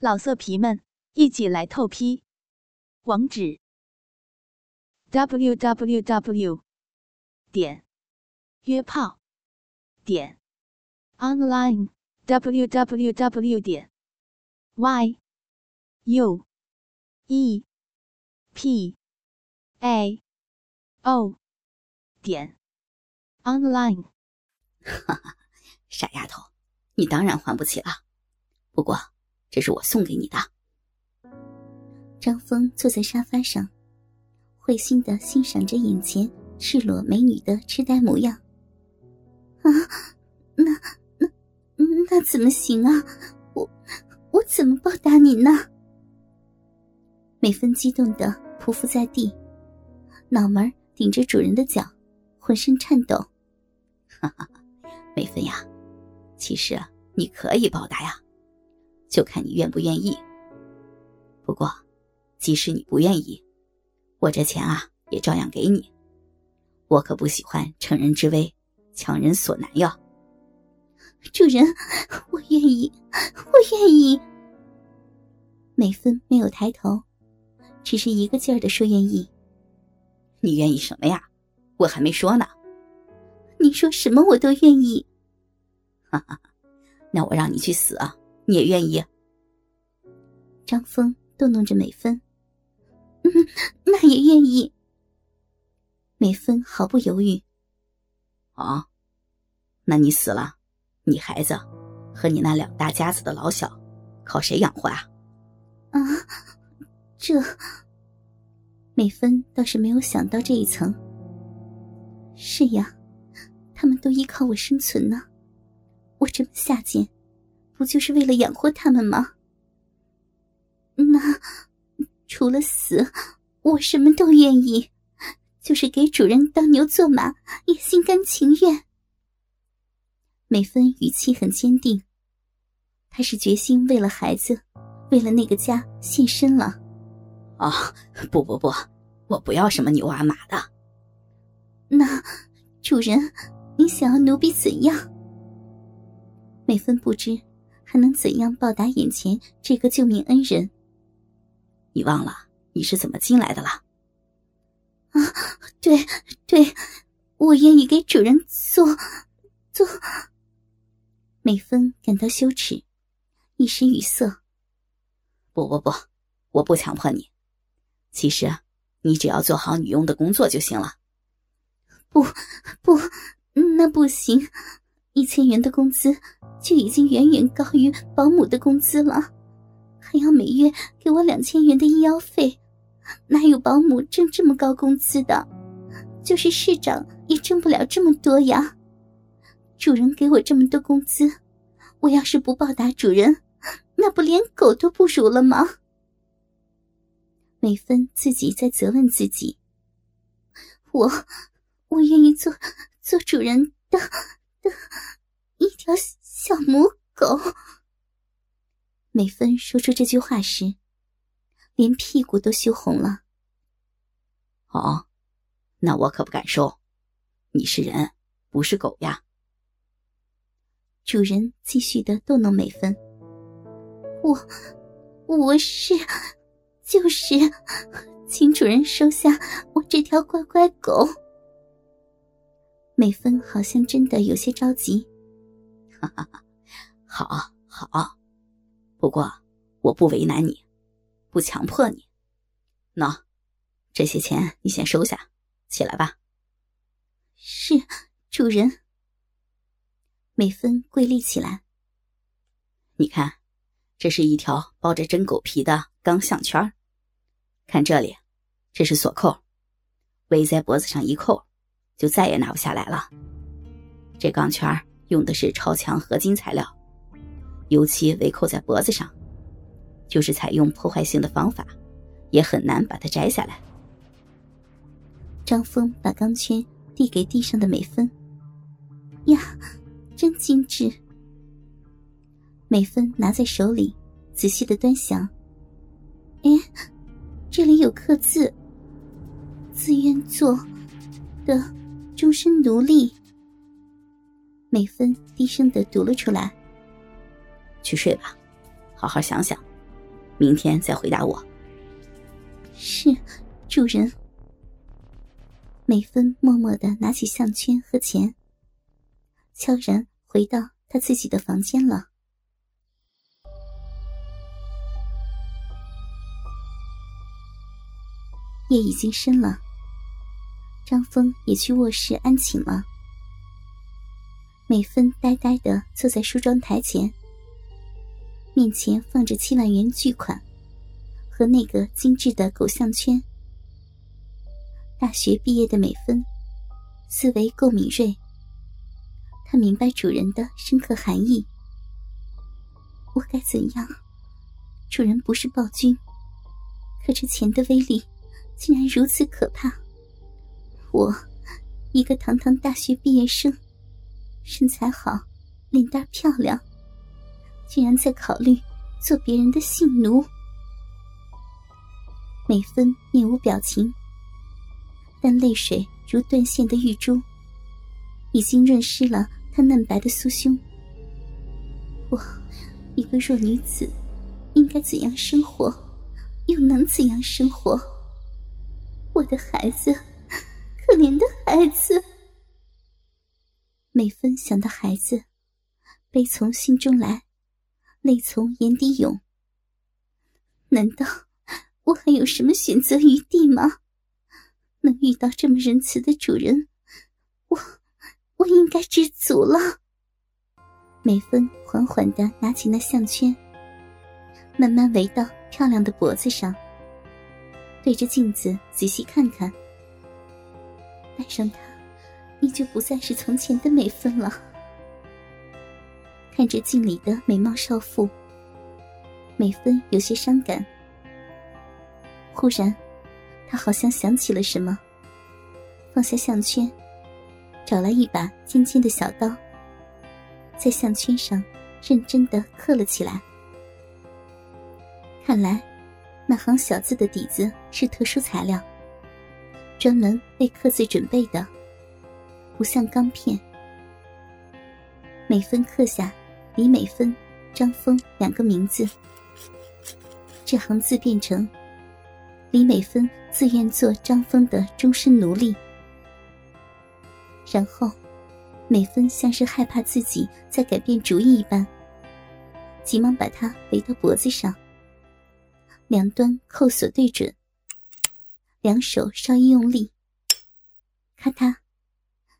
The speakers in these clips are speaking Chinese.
老色皮们，一起来透批！网址：w w w 点约炮点 online w w w 点 y u e p a o 点 online。哈哈，傻丫头，你当然还不起了。不过。这是我送给你的。张峰坐在沙发上，会心的欣赏着眼前赤裸美女的痴呆模样。啊，那那那怎么行啊？我我怎么报答你呢？美芬激动的匍匐在地，脑门顶着主人的脚，浑身颤抖。哈哈，美芬呀，其实你可以报答呀。就看你愿不愿意。不过，即使你不愿意，我这钱啊也照样给你。我可不喜欢乘人之危，强人所难哟。主人，我愿意，我愿意。美芬没有抬头，只是一个劲儿的说愿意。你愿意什么呀？我还没说呢。你说什么我都愿意。哈哈，那我让你去死啊！你也愿意？张峰逗弄着美芬，嗯，那也愿意。美芬毫不犹豫。哦，那你死了，你孩子和你那两大家子的老小，靠谁养活啊？啊，这美芬倒是没有想到这一层。是呀，他们都依靠我生存呢，我这么下贱。不就是为了养活他们吗？那除了死，我什么都愿意，就是给主人当牛做马也心甘情愿。美芬语气很坚定，她是决心为了孩子，为了那个家献身了。哦，不不不，我不要什么牛啊马的。那主人，你想要奴婢怎样？美芬不知。还能怎样报答眼前这个救命恩人？你忘了你是怎么进来的了？啊，对对，我愿意给主人做做。美芬感到羞耻，一时语塞。不不不，我不强迫你。其实，你只要做好女佣的工作就行了。不不，那不行。一千元的工资就已经远远高于保姆的工资了，还要每月给我两千元的医药费，哪有保姆挣这么高工资的？就是市长也挣不了这么多呀！主人给我这么多工资，我要是不报答主人，那不连狗都不如了吗？美芬自己在责问自己：我，我愿意做做主人的。一条小母狗。美芬说出这句话时，连屁股都羞红了。哦，那我可不敢收。你是人，不是狗呀。主人继续的逗弄美芬。我，我是，就是，请主人收下我这条乖乖狗。美芬好像真的有些着急。哈哈哈，好，好，不过我不为难你，不强迫你。喏，这些钱你先收下，起来吧。是，主人。美芬跪立起来。你看，这是一条包着真狗皮的钢项圈看这里，这是锁扣，围在脖子上一扣。就再也拿不下来了。这钢圈用的是超强合金材料，尤其围扣在脖子上，就是采用破坏性的方法，也很难把它摘下来。张峰把钢圈递给地上的美芬，呀，真精致。美芬拿在手里，仔细的端详。哎，这里有刻字，自愿做的。终身奴隶。美芬低声的读了出来。去睡吧，好好想想，明天再回答我。是，主人。美芬默默的拿起项圈和钱，悄然回到她自己的房间了。夜已经深了，张峰也去卧室安寝了。美芬呆呆的坐在梳妆台前，面前放着七万元巨款和那个精致的狗项圈。大学毕业的美芬，思维够敏锐，她明白主人的深刻含义。我该怎样？主人不是暴君，可这钱的威力竟然如此可怕。我，一个堂堂大学毕业生。身材好，脸蛋漂亮，竟然在考虑做别人的性奴。美芬面无表情，但泪水如断线的玉珠，已经润湿了她嫩白的酥胸。我，一个弱女子，应该怎样生活，又能怎样生活？我的孩子，可怜的孩子。美芬想到孩子，悲从心中来，泪从眼底涌。难道我还有什么选择余地吗？能遇到这么仁慈的主人，我我应该知足了。美芬缓缓的拿起那项圈，慢慢围到漂亮的脖子上，对着镜子仔细看看，爱上他。你就不再是从前的美芬了。看着镜里的美貌少妇，美芬有些伤感。忽然，她好像想起了什么，放下项圈，找来一把尖尖的小刀，在项圈上认真的刻了起来。看来，那行小字的底子是特殊材料，专门为刻字准备的。不像钢片。每分刻下李美芬、张峰两个名字，这行字变成李美芬自愿做张峰的终身奴隶。然后，美芬像是害怕自己再改变主意一般，急忙把它围到脖子上，两端扣锁对准，两手稍一用力，咔嗒。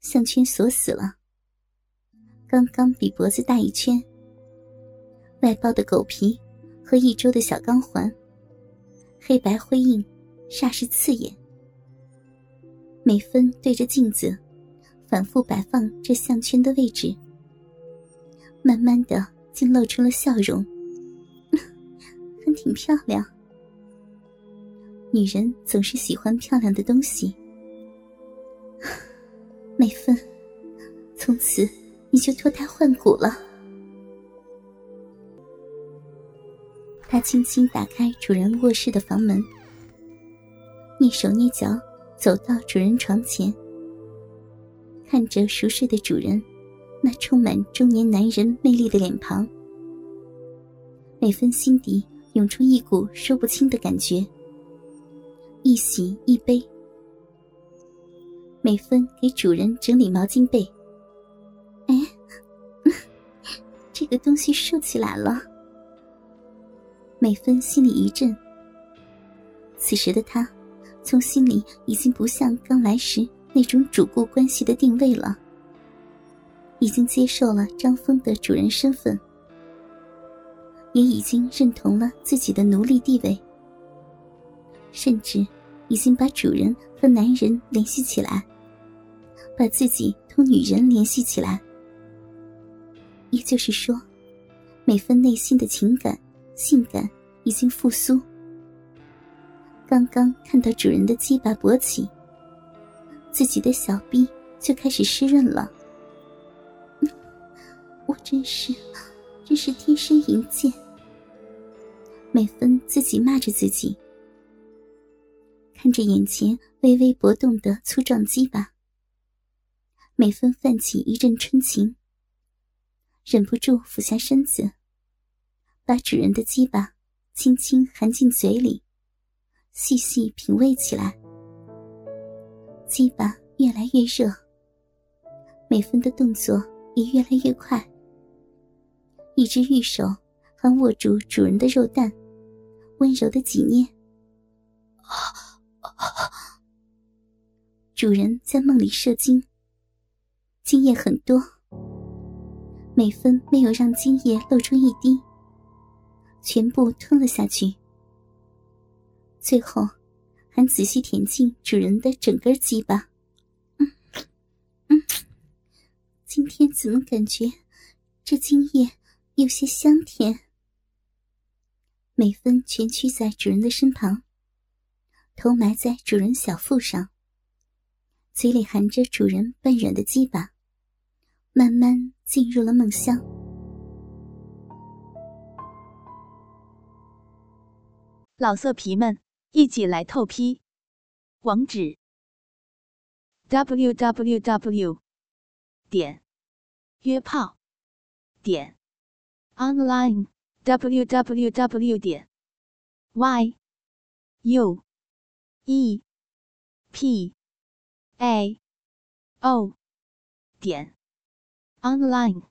项圈锁死了，刚刚比脖子大一圈。外包的狗皮和一周的小钢环，黑白辉映，煞是刺眼。美芬对着镜子，反复摆放这项圈的位置，慢慢的竟露出了笑容，还挺漂亮。女人总是喜欢漂亮的东西。美芬，从此你就脱胎换骨了。他轻轻打开主人卧室的房门，蹑手蹑脚走到主人床前，看着熟睡的主人那充满中年男人魅力的脸庞，美芬心底涌出一股说不清的感觉，一喜一悲。美芬给主人整理毛巾被。哎，这个东西竖起来了。美芬心里一震。此时的她，从心里已经不像刚来时那种主顾关系的定位了，已经接受了张峰的主人身份，也已经认同了自己的奴隶地位，甚至已经把主人和男人联系起来。把自己同女人联系起来，也就是说，美芬内心的情感、性感已经复苏。刚刚看到主人的鸡巴勃起，自己的小臂就开始湿润了。我真是，真是天生淫贱。美芬自己骂着自己，看着眼前微微搏动的粗壮鸡巴。美芬泛起一阵春情，忍不住俯下身子，把主人的鸡巴轻轻含进嘴里，细细品味起来。鸡巴越来越热，美芬的动作也越来越快。一只玉手还握住主人的肉蛋，温柔的挤捏。啊主人在梦里射精，精液很多。美芬没有让精液露出一滴，全部吞了下去。最后，还仔细舔进主人的整根鸡巴。嗯嗯，今天怎么感觉这精液有些香甜？美芬蜷曲在主人的身旁，头埋在主人小腹上，嘴里含着主人半软的鸡巴，慢慢。进入了梦乡。老色皮们，一起来透批！网址：w w w 点约炮点 online w w w 点 y u e p a o 点。online